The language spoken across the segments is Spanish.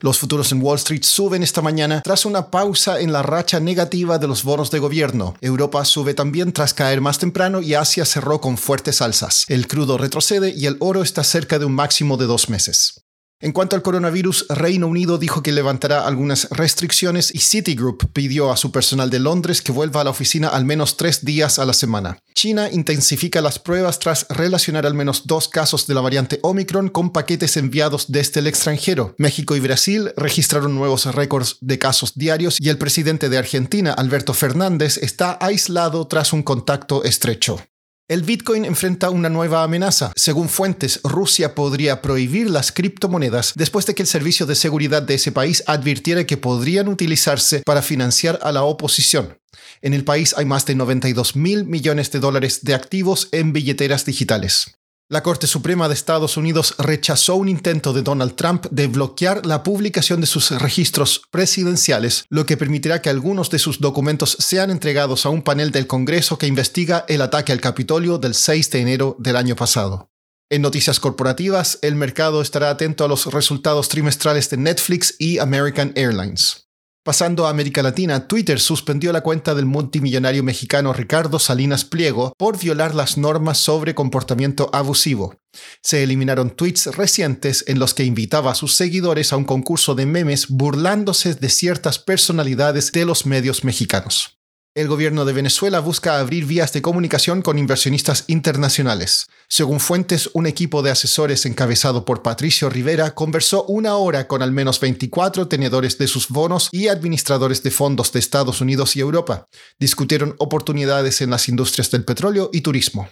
Los futuros en Wall Street suben esta mañana tras una pausa en la racha negativa de los bonos de gobierno. Europa sube también tras caer más temprano y Asia cerró con fuertes alzas. El crudo retrocede y el oro está cerca de un máximo de dos meses. En cuanto al coronavirus, Reino Unido dijo que levantará algunas restricciones y Citigroup pidió a su personal de Londres que vuelva a la oficina al menos tres días a la semana. China intensifica las pruebas tras relacionar al menos dos casos de la variante Omicron con paquetes enviados desde el extranjero. México y Brasil registraron nuevos récords de casos diarios y el presidente de Argentina, Alberto Fernández, está aislado tras un contacto estrecho. El Bitcoin enfrenta una nueva amenaza. Según fuentes, Rusia podría prohibir las criptomonedas después de que el servicio de seguridad de ese país advirtiera que podrían utilizarse para financiar a la oposición. En el país hay más de 92 mil millones de dólares de activos en billeteras digitales. La Corte Suprema de Estados Unidos rechazó un intento de Donald Trump de bloquear la publicación de sus registros presidenciales, lo que permitirá que algunos de sus documentos sean entregados a un panel del Congreso que investiga el ataque al Capitolio del 6 de enero del año pasado. En noticias corporativas, el mercado estará atento a los resultados trimestrales de Netflix y American Airlines. Pasando a América Latina, Twitter suspendió la cuenta del multimillonario mexicano Ricardo Salinas Pliego por violar las normas sobre comportamiento abusivo. Se eliminaron tweets recientes en los que invitaba a sus seguidores a un concurso de memes burlándose de ciertas personalidades de los medios mexicanos el gobierno de Venezuela busca abrir vías de comunicación con inversionistas internacionales. Según fuentes, un equipo de asesores encabezado por Patricio Rivera conversó una hora con al menos 24 tenedores de sus bonos y administradores de fondos de Estados Unidos y Europa. Discutieron oportunidades en las industrias del petróleo y turismo.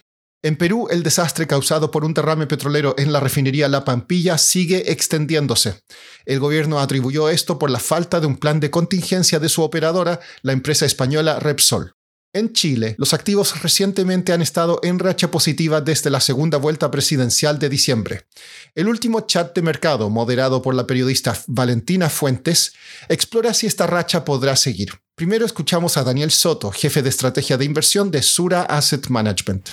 En Perú, el desastre causado por un derrame petrolero en la refinería La Pampilla sigue extendiéndose. El gobierno atribuyó esto por la falta de un plan de contingencia de su operadora, la empresa española Repsol. En Chile, los activos recientemente han estado en racha positiva desde la segunda vuelta presidencial de diciembre. El último chat de mercado, moderado por la periodista Valentina Fuentes, explora si esta racha podrá seguir. Primero escuchamos a Daniel Soto, jefe de estrategia de inversión de Sura Asset Management.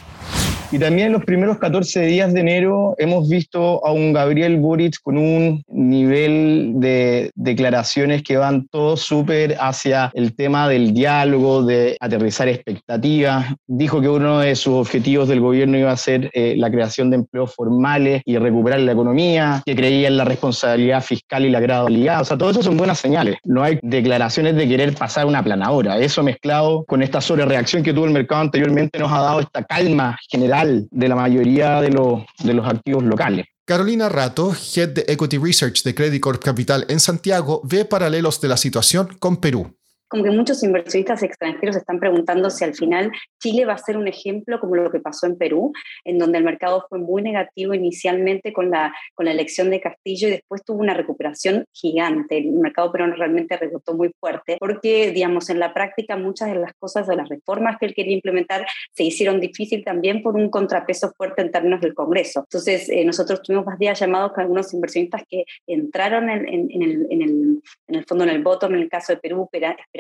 Y también en los primeros 14 días de enero hemos visto a un Gabriel Boric con un nivel de declaraciones que van todos súper hacia el tema del diálogo, de aterrizar expectativas. Dijo que uno de sus objetivos del gobierno iba a ser eh, la creación de empleos formales y recuperar la economía, que creía en la responsabilidad fiscal y la gradualidad. O sea, todo eso son buenas señales. No hay declaraciones de querer pasar una planadora. Eso mezclado con esta sobrereacción que tuvo el mercado anteriormente nos ha dado esta calma general de la mayoría de los, activos locales. Carolina Rato, Head de Equity Research de Credit Corp Capital en Santiago, ve paralelos de la situación con Perú como que muchos inversionistas extranjeros están preguntando si al final Chile va a ser un ejemplo como lo que pasó en Perú, en donde el mercado fue muy negativo inicialmente con la, con la elección de Castillo y después tuvo una recuperación gigante. El mercado peruano realmente rebotó muy fuerte porque, digamos, en la práctica muchas de las cosas, de las reformas que él quería implementar, se hicieron difícil también por un contrapeso fuerte en términos del Congreso. Entonces, eh, nosotros tuvimos más días llamados con algunos inversionistas que entraron en, en, el, en, el, en el fondo en el bottom, en el caso de Perú,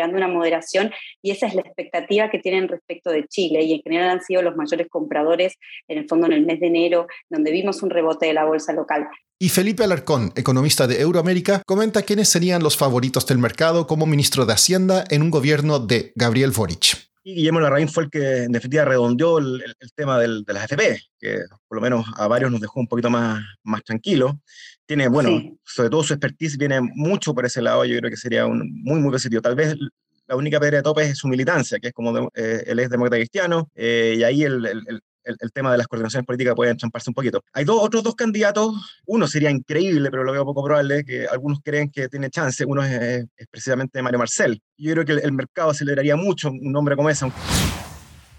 esperando una moderación y esa es la expectativa que tienen respecto de Chile y en general han sido los mayores compradores en el fondo en el mes de enero, donde vimos un rebote de la bolsa local. Y Felipe Alarcón, economista de Euroamérica, comenta quiénes serían los favoritos del mercado como ministro de Hacienda en un gobierno de Gabriel Boric. Y Guillermo Larraín fue el que en definitiva redondeó el, tema del, de las FP, que por lo menos a varios nos dejó un poquito más, más tranquilos. Tiene, bueno, sobre todo su expertise viene mucho por ese lado, yo creo que sería un, muy, muy positivo. Tal vez la única pedra de tope es su militancia, que es como eh, él es demócrata cristiano, eh, y ahí el, el, el, tema de las coordinaciones políticas puede enchamparse un poquito. Hay dos, otros dos candidatos, uno sería increíble, pero lo veo poco probable, que algunos creen que tiene chance, uno es, es precisamente Mario Marcel. Yo creo que el, mercado aceleraría mucho un nombre como ese.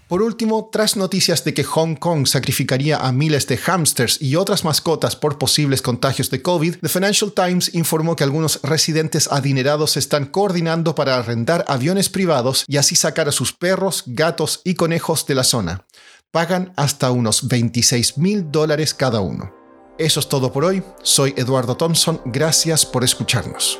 Por último, tras noticias de que Hong Kong sacrificaría a miles de hámsters y otras mascotas por posibles contagios de COVID, The Financial Times informó que algunos residentes adinerados están coordinando para arrendar aviones privados y así sacar a sus perros, gatos y conejos de la zona. Pagan hasta unos 26 mil dólares cada uno. Eso es todo por hoy. Soy Eduardo Thompson. Gracias por escucharnos.